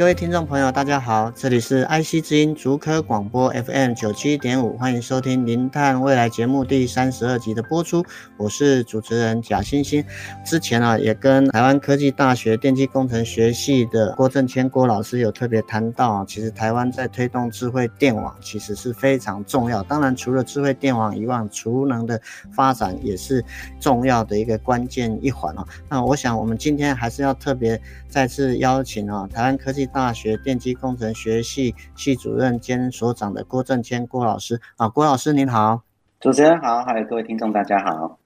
各位听众朋友，大家好，这里是 IC 之音竹科广播 FM 九七点五，欢迎收听《零碳未来》节目第三十二集的播出，我是主持人贾欣欣。之前啊，也跟台湾科技大学电气工程学系的郭正谦郭老师有特别谈到啊，其实台湾在推动智慧电网其实是非常重要。当然，除了智慧电网以外，储能的发展也是重要的一个关键一环啊。那我想，我们今天还是要特别再次邀请啊，台湾科技。大学电机工程学系系主任兼所长的郭正谦郭老师啊，郭老师您好，主持人好，还有各位听众大家好。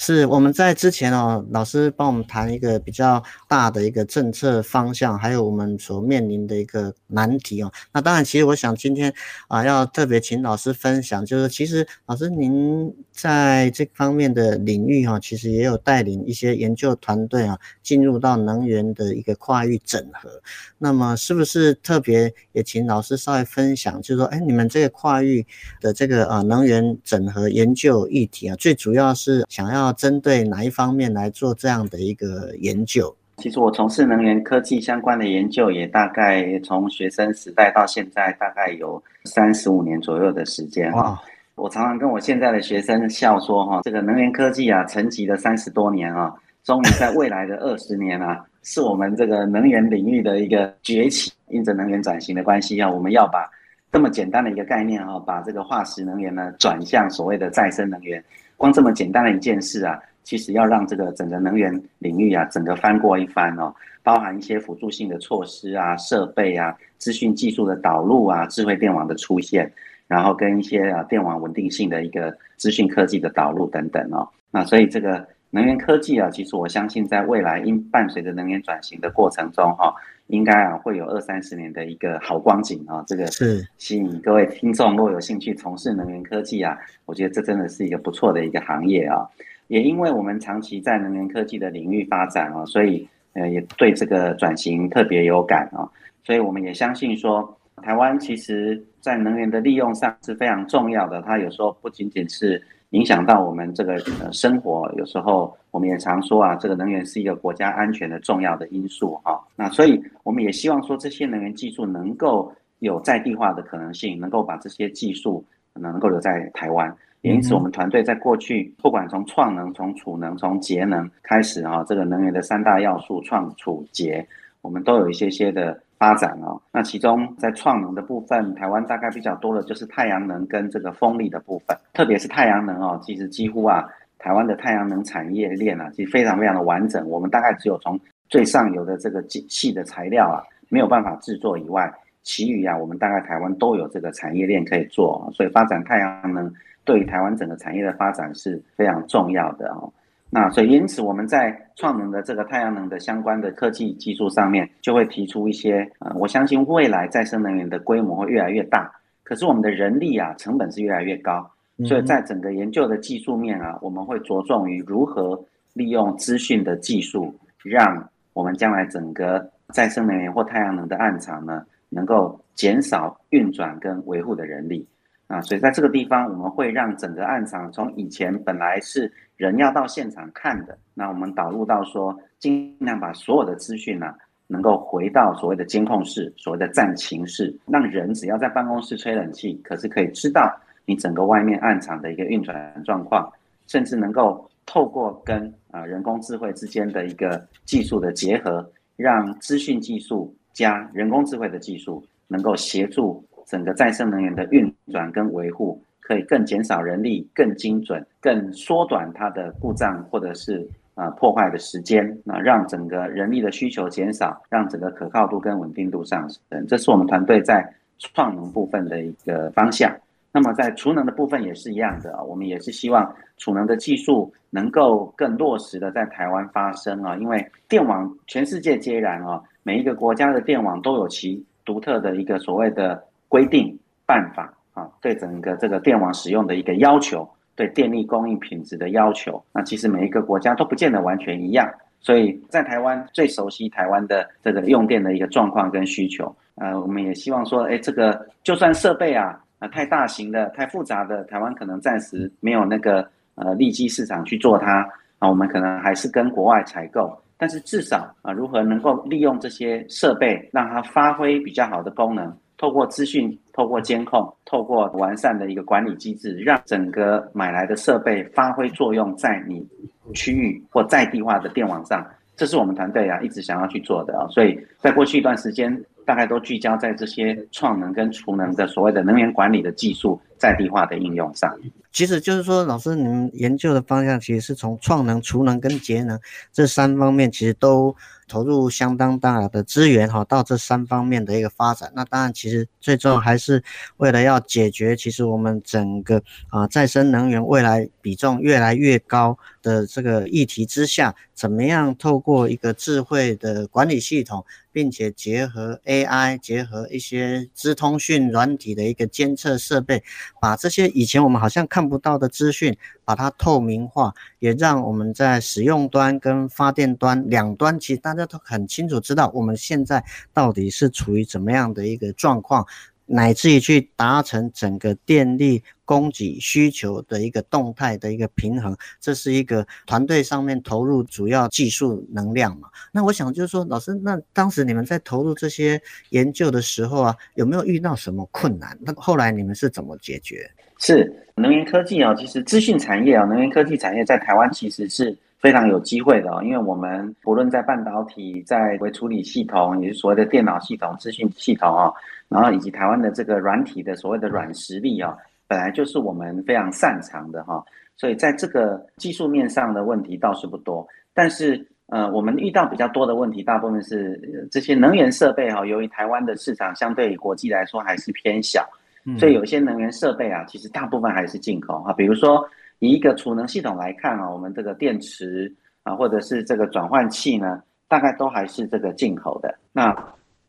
是我们在之前哦，老师帮我们谈一个比较大的一个政策方向，还有我们所面临的一个难题哦。那当然，其实我想今天啊，要特别请老师分享，就是其实老师您在这方面的领域哈，其实也有带领一些研究团队啊，进入到能源的一个跨域整合。那么，是不是特别也请老师稍微分享，就是说，哎，你们这个跨域的这个啊能源整合研究议题啊，最主要是想要。针对哪一方面来做这样的一个研究？其实我从事能源科技相关的研究，也大概从学生时代到现在，大概有三十五年左右的时间。哇！我常常跟我现在的学生笑说，哈，这个能源科技啊，沉寂了三十多年啊，终于在未来的二十年啊，是我们这个能源领域的一个崛起。因着能源转型的关系啊，我们要把这么简单的一个概念哈，把这个化石能源呢转向所谓的再生能源。光这么简单的一件事啊，其实要让这个整个能源领域啊，整个翻过一番哦，包含一些辅助性的措施啊、设备啊、资讯技术的导入啊、智慧电网的出现，然后跟一些啊电网稳定性的一个资讯科技的导入等等哦。那所以这个能源科技啊，其实我相信在未来因伴随着能源转型的过程中哈。应该啊，会有二三十年的一个好光景啊，这个是吸引各位听众若有兴趣从事能源科技啊，我觉得这真的是一个不错的一个行业啊。也因为我们长期在能源科技的领域发展啊，所以呃也对这个转型特别有感啊，所以我们也相信说，台湾其实在能源的利用上是非常重要的，它有时候不仅仅是。影响到我们这个呃生活，有时候我们也常说啊，这个能源是一个国家安全的重要的因素哈。那所以我们也希望说，这些能源技术能够有在地化的可能性，能够把这些技术能够留在台湾。也因此，我们团队在过去，不管从创能、从储能、从节能开始啊，这个能源的三大要素创、储、节，我们都有一些些的。发展哦，那其中在创能的部分，台湾大概比较多的就是太阳能跟这个风力的部分，特别是太阳能哦，其实几乎啊，台湾的太阳能产业链啊，其实非常非常的完整。我们大概只有从最上游的这个细的材料啊，没有办法制作以外，其余啊，我们大概台湾都有这个产业链可以做，所以发展太阳能对于台湾整个产业的发展是非常重要的哦。那所以，因此我们在创能的这个太阳能的相关的科技技术上面，就会提出一些呃，我相信未来再生能源的规模会越来越大，可是我们的人力啊成本是越来越高，所以在整个研究的技术面啊，我们会着重于如何利用资讯的技术，让我们将来整个再生能源或太阳能的暗场呢，能够减少运转跟维护的人力。啊，所以在这个地方，我们会让整个案场从以前本来是人要到现场看的，那我们导入到说，尽量把所有的资讯呢，能够回到所谓的监控室，所谓的战情室，让人只要在办公室吹冷气，可是可以知道你整个外面案场的一个运转状况，甚至能够透过跟啊人工智慧之间的一个技术的结合，让资讯技术加人工智慧的技术能够协助。整个再生能源的运转跟维护，可以更减少人力，更精准，更缩短它的故障或者是啊、破坏的时间，那让整个人力的需求减少，让整个可靠度跟稳定度上升。这是我们团队在创能部分的一个方向。那么在储能的部分也是一样的，我们也是希望储能的技术能够更落实的在台湾发生啊，因为电网全世界皆然啊，每一个国家的电网都有其独特的一个所谓的规定办法啊，对整个这个电网使用的一个要求，对电力供应品质的要求，那其实每一个国家都不见得完全一样，所以在台湾最熟悉台湾的这个用电的一个状况跟需求，呃，我们也希望说，哎，这个就算设备啊。啊，太大型的、太复杂的，台湾可能暂时没有那个呃利基市场去做它啊，我们可能还是跟国外采购。但是至少啊，如何能够利用这些设备，让它发挥比较好的功能，透过资讯、透过监控、透过完善的一个管理机制，让整个买来的设备发挥作用在你区域或在地化的电网上，这是我们团队啊一直想要去做的啊。所以在过去一段时间。大概都聚焦在这些创能跟储能的所谓的能源管理的技术在地化的应用上。其实就是说，老师，你们研究的方向其实是从创能、储能跟节能这三方面，其实都投入相当大的资源哈，到这三方面的一个发展。那当然，其实最终还是为了要解决，其实我们整个啊再生能源未来比重越来越高的这个议题之下，怎么样透过一个智慧的管理系统，并且结合 AI，结合一些资通讯软体的一个监测设备，把这些以前我们好像看不到的资讯，把它透明化，也让我们在使用端跟发电端两端，其实大家都很清楚知道我们现在到底是处于怎么样的一个状况，乃至于去达成整个电力供给需求的一个动态的一个平衡，这是一个团队上面投入主要技术能量嘛。那我想就是说，老师，那当时你们在投入这些研究的时候啊，有没有遇到什么困难？那后来你们是怎么解决？是能源科技啊，其实资讯产业啊，能源科技产业在台湾其实是非常有机会的啊，因为我们不论在半导体、在微处理系统，也是所谓的电脑系统、资讯系统啊，然后以及台湾的这个软体的所谓的软实力啊，本来就是我们非常擅长的哈，所以在这个技术面上的问题倒是不多，但是呃，我们遇到比较多的问题，大部分是这些能源设备哈，由于台湾的市场相对于国际来说还是偏小。所以有些能源设备啊，其实大部分还是进口哈。比如说以一个储能系统来看啊，我们这个电池啊，或者是这个转换器呢，大概都还是这个进口的。那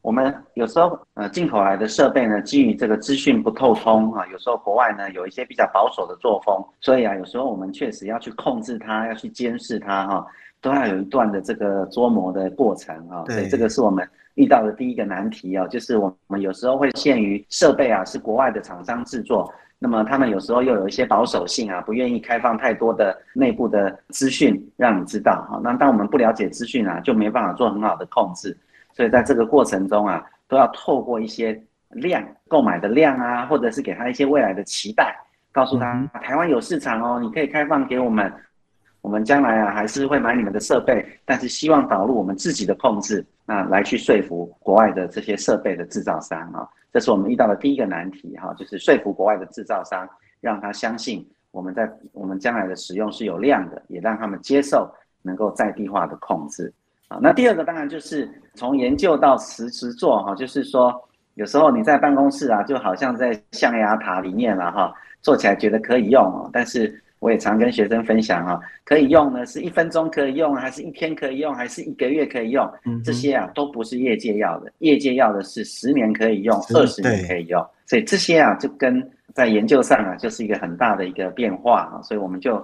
我们有时候呃进口来的设备呢，基于这个资讯不透通啊，有时候国外呢有一些比较保守的作风，所以啊，有时候我们确实要去控制它，要去监视它哈，都要有一段的这个琢磨的过程啊。所以这个是我们。遇到的第一个难题哦，就是我们有时候会限于设备啊，是国外的厂商制作，那么他们有时候又有一些保守性啊，不愿意开放太多的内部的资讯让你知道哈。那当我们不了解资讯啊，就没办法做很好的控制，所以在这个过程中啊，都要透过一些量购买的量啊，或者是给他一些未来的期待，告诉他台湾有市场哦，你可以开放给我们。我们将来啊，还是会买你们的设备，但是希望导入我们自己的控制，那来去说服国外的这些设备的制造商啊，这是我们遇到的第一个难题哈，就是说服国外的制造商，让他相信我们在我们将来的使用是有量的，也让他们接受能够在地化的控制啊。那第二个当然就是从研究到实实做哈，就是说有时候你在办公室啊，就好像在象牙塔里面了哈，做起来觉得可以用，但是。我也常跟学生分享哈，可以用呢，是一分钟可以用，还是一天可以用，还是一个月可以用？这些啊都不是业界要的，业界要的是十年可以用，二十年可以用。所以这些啊就跟在研究上啊就是一个很大的一个变化啊，所以我们就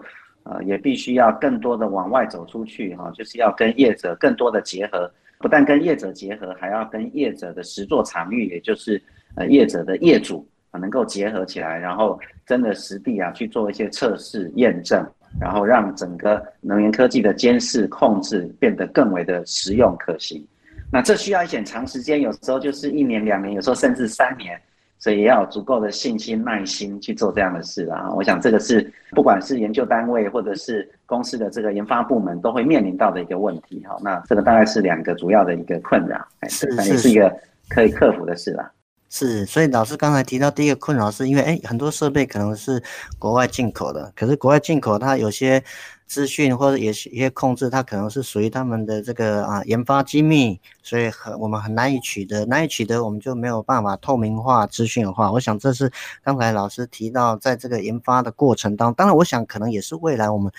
呃也必须要更多的往外走出去哈，就是要跟业者更多的结合，不但跟业者结合，还要跟业者的实作场域，也就是呃业者的业主。能够结合起来，然后真的实地啊去做一些测试验证，然后让整个能源科技的监视控制变得更为的实用可行。那这需要一点长时间，有时候就是一年两年，有时候甚至三年，所以也要有足够的信心耐心去做这样的事啊。我想这个是不管是研究单位或者是公司的这个研发部门都会面临到的一个问题。好，那这个大概是两个主要的一个困扰，也是一个可以克服的事啦。是，所以老师刚才提到第一个困扰是因为，哎，很多设备可能是国外进口的，可是国外进口它有些资讯或者也是一些控制，它可能是属于他们的这个啊研发机密，所以很我们很难以取得，难以取得，我们就没有办法透明化资讯的话，我想这是刚才老师提到在这个研发的过程当，当然我想可能也是未来我们。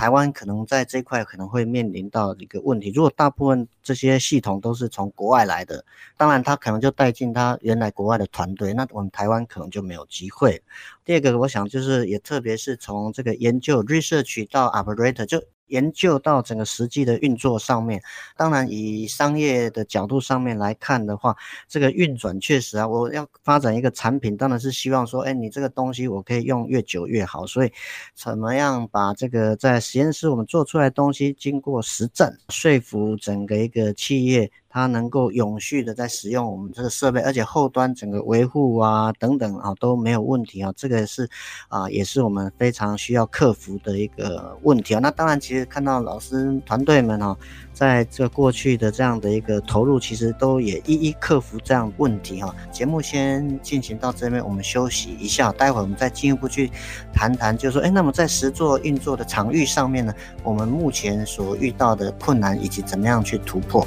台湾可能在这块可能会面临到一个问题，如果大部分这些系统都是从国外来的，当然他可能就带进他原来国外的团队，那我们台湾可能就没有机会。第二个，我想就是也特别是从这个研究 research 到 operator 就。研究到整个实际的运作上面，当然以商业的角度上面来看的话，这个运转确实啊，我要发展一个产品，当然是希望说，哎，你这个东西我可以用越久越好。所以，怎么样把这个在实验室我们做出来的东西经过实证，说服整个一个企业。它能够永续的在使用我们这个设备，而且后端整个维护啊等等啊都没有问题啊，这个是啊也是我们非常需要克服的一个问题啊。那当然，其实看到老师团队们哈，在这过去的这样的一个投入，其实都也一一克服这样问题哈。节目先进行到这边，我们休息一下，待会儿我们再进一步去谈谈，就是说，哎，那么在实作运作的场域上面呢，我们目前所遇到的困难以及怎么样去突破。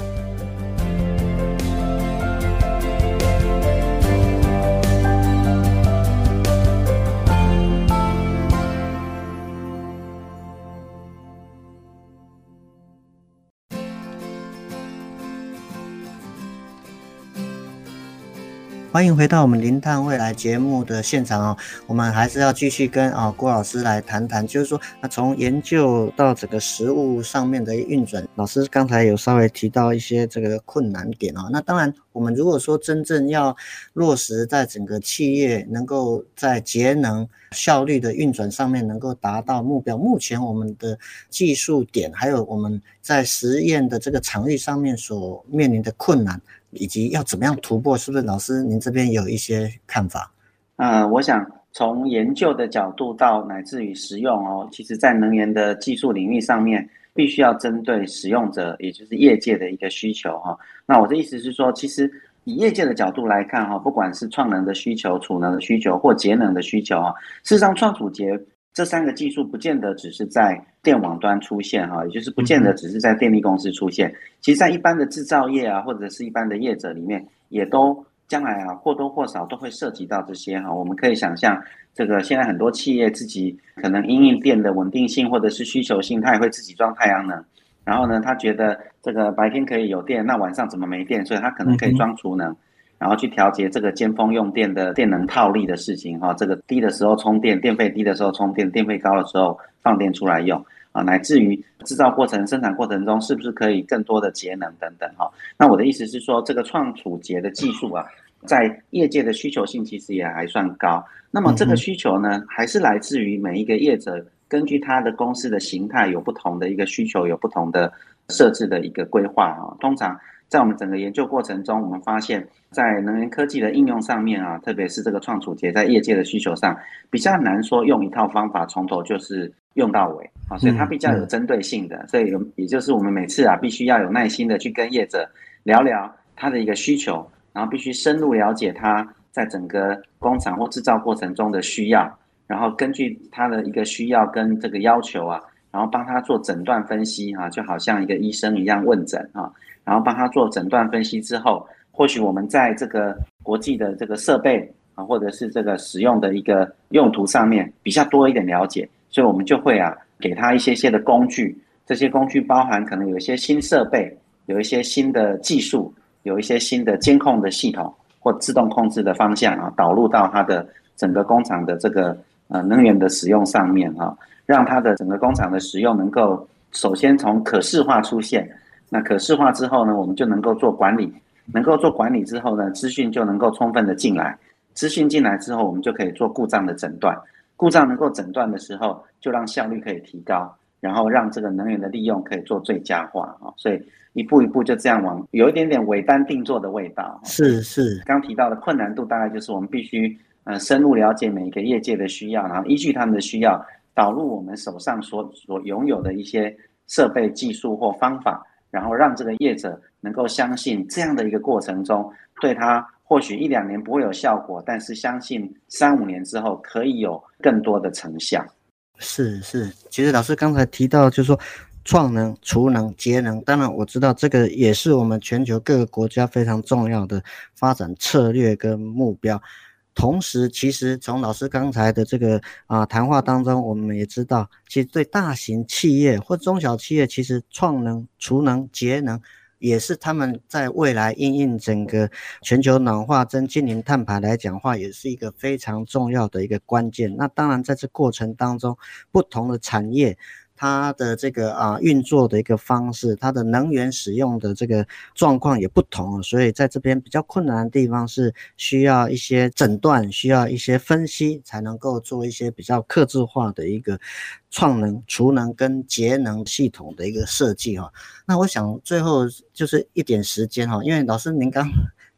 欢迎回到我们零碳未来节目的现场哦，我们还是要继续跟啊郭老师来谈谈，就是说，那从研究到整个实物上面的运转，老师刚才有稍微提到一些这个困难点哦。那当然，我们如果说真正要落实在整个企业能够在节能效率的运转上面能够达到目标，目前我们的技术点还有我们在实验的这个场域上面所面临的困难。以及要怎么样突破，是不是老师您这边有一些看法？呃，我想从研究的角度到乃至于实用哦，其实在能源的技术领域上面，必须要针对使用者，也就是业界的一个需求哈。那我的意思是说，其实以业界的角度来看哈，不管是创能的需求、储能的需求或节能的需求啊，事实上创储节。这三个技术不见得只是在电网端出现哈，也就是不见得只是在电力公司出现。其实，在一般的制造业啊，或者是一般的业者里面，也都将来啊或多或少都会涉及到这些哈。我们可以想象，这个现在很多企业自己可能因应电的稳定性或者是需求性，它也会自己装太阳能。然后呢，他觉得这个白天可以有电，那晚上怎么没电？所以他可能可以装储能。然后去调节这个尖峰用电的电能套利的事情哈，这个低的时候充电，电费低的时候充电，电费高的时候放电出来用啊，乃至于制造过程、生产过程中是不是可以更多的节能等等哈。那我的意思是说，这个创储节的技术啊，在业界的需求性其实也还算高。那么这个需求呢，还是来自于每一个业者根据他的公司的形态有不同的一个需求，有不同的设置的一个规划啊，通常。在我们整个研究过程中，我们发现，在能源科技的应用上面啊，特别是这个创储节在业界的需求上，比较难说用一套方法从头就是用到尾啊，所以它比较有针对性的。所以有，也就是我们每次啊，必须要有耐心的去跟业者聊聊他的一个需求，然后必须深入了解他在整个工厂或制造过程中的需要，然后根据他的一个需要跟这个要求啊，然后帮他做诊断分析啊，就好像一个医生一样问诊啊。然后帮他做诊断分析之后，或许我们在这个国际的这个设备啊，或者是这个使用的一个用途上面比较多一点了解，所以我们就会啊给他一些些的工具，这些工具包含可能有一些新设备，有一些新的技术，有一些新的监控的系统或自动控制的方向啊，导入到它的整个工厂的这个呃能源的使用上面啊，让它的整个工厂的使用能够首先从可视化出现。那可视化之后呢，我们就能够做管理，能够做管理之后呢，资讯就能够充分的进来，资讯进来之后，我们就可以做故障的诊断，故障能够诊断的时候，就让效率可以提高，然后让这个能源的利用可以做最佳化啊，所以一步一步就这样往有一点点尾单定做的味道。是是，刚提到的困难度大概就是我们必须呃深入了解每一个业界的需要，然后依据他们的需要导入我们手上所所拥有的一些设备技术或方法。然后让这个业者能够相信这样的一个过程中，对他或许一两年不会有效果，但是相信三五年之后可以有更多的成效。是是，其实老师刚才提到，就是说创能、储能、节能，当然我知道这个也是我们全球各个国家非常重要的发展策略跟目标。同时，其实从老师刚才的这个啊谈话当中，我们也知道，其实对大型企业或中小企业，其实创能、储能、节能。也是他们在未来应应整个全球暖化、跟净零碳排来讲话，也是一个非常重要的一个关键。那当然，在这过程当中，不同的产业。它的这个啊运作的一个方式，它的能源使用的这个状况也不同，所以在这边比较困难的地方是需要一些诊断，需要一些分析，才能够做一些比较克制化的一个创能、储能跟节能系统的一个设计哈。那我想最后就是一点时间哈，因为老师您刚。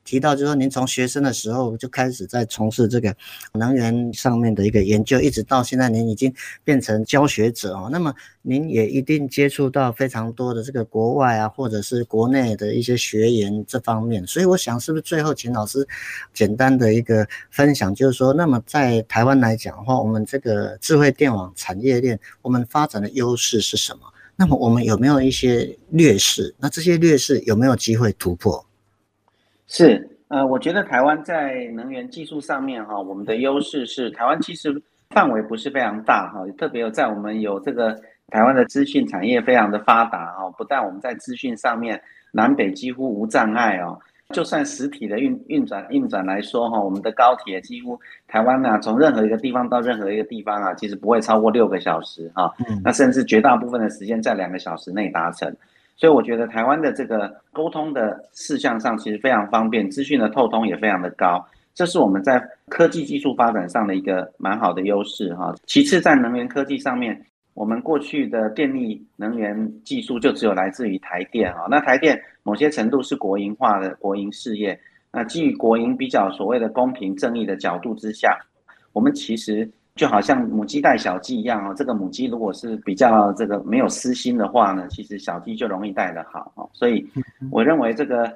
提到就是说，您从学生的时候就开始在从事这个能源上面的一个研究，一直到现在，您已经变成教学者哦。那么您也一定接触到非常多的这个国外啊，或者是国内的一些学员这方面。所以我想，是不是最后请老师简单的一个分享，就是说，那么在台湾来讲的话，我们这个智慧电网产业链，我们发展的优势是什么？那么我们有没有一些劣势？那这些劣势有没有机会突破？是，呃，我觉得台湾在能源技术上面哈，我们的优势是台湾其实范围不是非常大哈，特别有在我们有这个台湾的资讯产业非常的发达哈，不但我们在资讯上面南北几乎无障碍哦，就算实体的运运转运转来说哈，我们的高铁几乎台湾呢，从任何一个地方到任何一个地方啊，其实不会超过六个小时哈，那甚至绝大部分的时间在两个小时内达成。所以我觉得台湾的这个沟通的事项上其实非常方便，资讯的透通也非常的高，这是我们在科技技术发展上的一个蛮好的优势哈。其次，在能源科技上面，我们过去的电力能源技术就只有来自于台电哈。那台电某些程度是国营化的国营事业，那基于国营比较所谓的公平正义的角度之下，我们其实。就好像母鸡带小鸡一样哦，这个母鸡如果是比较这个没有私心的话呢，其实小鸡就容易带得好哦。所以我认为这个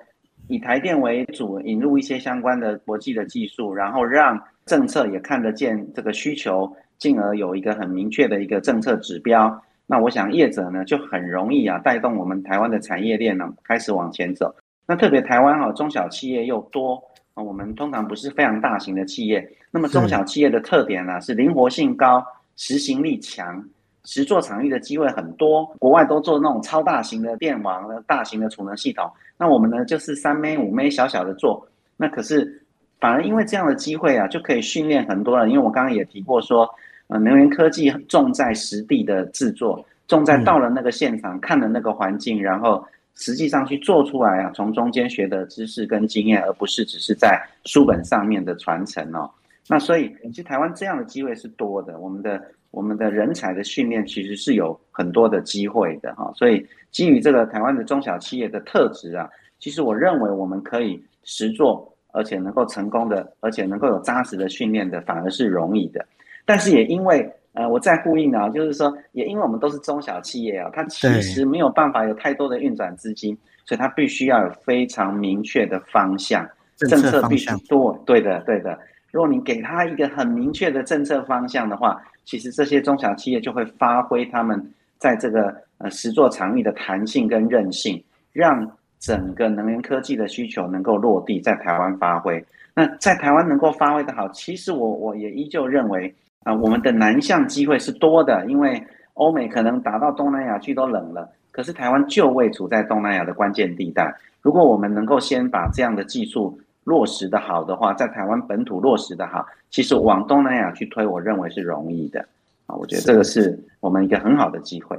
以台电为主，引入一些相关的国际的技术，然后让政策也看得见这个需求，进而有一个很明确的一个政策指标。那我想业者呢就很容易啊带动我们台湾的产业链呢开始往前走。那特别台湾哈中小企业又多。我们通常不是非常大型的企业，那么中小企业的特点呢是灵活性高、实行力强、实作场域的机会很多。国外都做那种超大型的电网、大型的储能系统，那我们呢就是三枚五枚小小的做。那可是反而因为这样的机会啊，就可以训练很多人。因为我刚刚也提过说，呃，能源科技重在实地的制作，重在到了那个现场、嗯、看了那个环境，然后。实际上去做出来啊，从中间学的知识跟经验，而不是只是在书本上面的传承哦。那所以，其实台湾这样的机会是多的，我们的我们的人才的训练其实是有很多的机会的哈。所以，基于这个台湾的中小企业的特质啊，其实我认为我们可以实做，而且能够成功的，而且能够有扎实的训练的，反而是容易的。但是也因为。呃，我再呼应啊，就是说，也因为我们都是中小企业啊，它其实没有办法有太多的运转资金，所以它必须要有非常明确的方向，政策必须多。对的，对的。如果你给他一个很明确的政策方向的话，其实这些中小企业就会发挥他们在这个呃实作场域的弹性跟韧性，让整个能源科技的需求能够落地在台湾发挥。那在台湾能够发挥的好，其实我我也依旧认为。啊，我们的南向机会是多的，因为欧美可能打到东南亚去都冷了，可是台湾就位处在东南亚的关键地带。如果我们能够先把这样的技术落实的好的话，在台湾本土落实的好，其实往东南亚去推，我认为是容易的。啊，我觉得这个是我们一个很好的机会。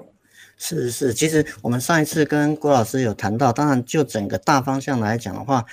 是是，其实我们上一次跟郭老师有谈到，当然就整个大方向来讲的话。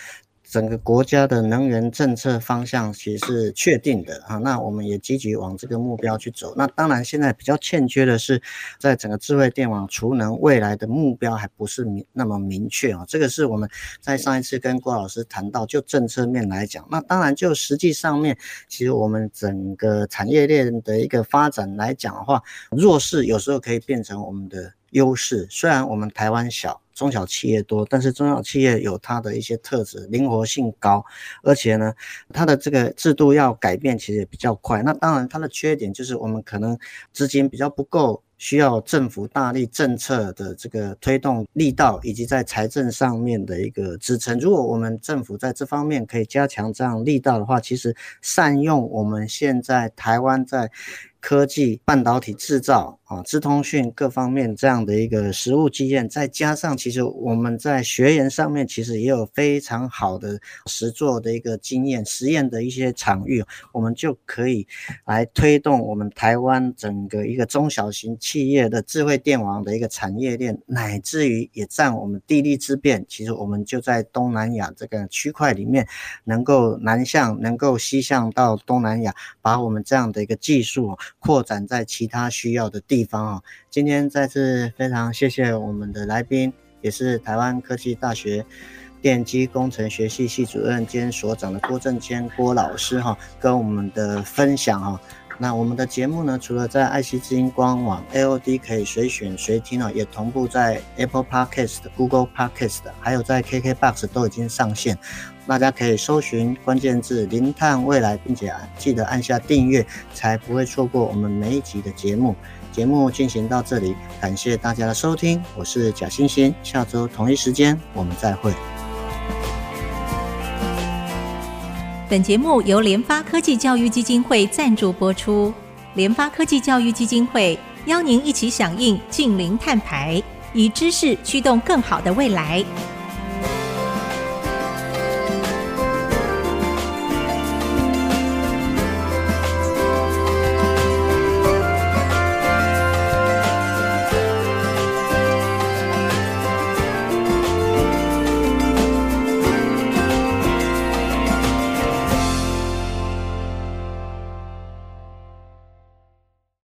整个国家的能源政策方向其实是确定的啊，那我们也积极往这个目标去走。那当然，现在比较欠缺的是，在整个智慧电网储能未来的目标还不是明那么明确啊。这个是我们在上一次跟郭老师谈到，就政策面来讲，那当然就实际上面，其实我们整个产业链的一个发展来讲的话，弱势有时候可以变成我们的优势。虽然我们台湾小。中小企业多，但是中小企业有它的一些特质，灵活性高，而且呢，它的这个制度要改变其实也比较快。那当然它的缺点就是我们可能资金比较不够。需要政府大力政策的这个推动力道，以及在财政上面的一个支撑。如果我们政府在这方面可以加强这样力道的话，其实善用我们现在台湾在。科技、半导体制造啊，资通讯各方面这样的一个实务经验，再加上其实我们在学研上面其实也有非常好的实作的一个经验、实验的一些场域，我们就可以来推动我们台湾整个一个中小型企业的智慧电网的一个产业链，乃至于也占我们地利之便。其实我们就在东南亚这个区块里面，能够南向、能够西向到东南亚，把我们这样的一个技术。扩展在其他需要的地方啊！今天再次非常谢谢我们的来宾，也是台湾科技大学电机工程学系系主任兼所长的郭正谦郭老师哈，跟我们的分享哈。那我们的节目呢，除了在爱惜之音官网 AOD 可以随选随听哦，也同步在 Apple Podcast、Google Podcast，还有在 KKBox 都已经上线。大家可以搜寻关键字“零碳未来”，并且记得按下订阅，才不会错过我们每一集的节目。节目进行到这里，感谢大家的收听，我是贾欣欣，下周同一时间我们再会。本节目由联发科技教育基金会赞助播出，联发科技教育基金会邀您一起响应净零碳排，以知识驱动更好的未来。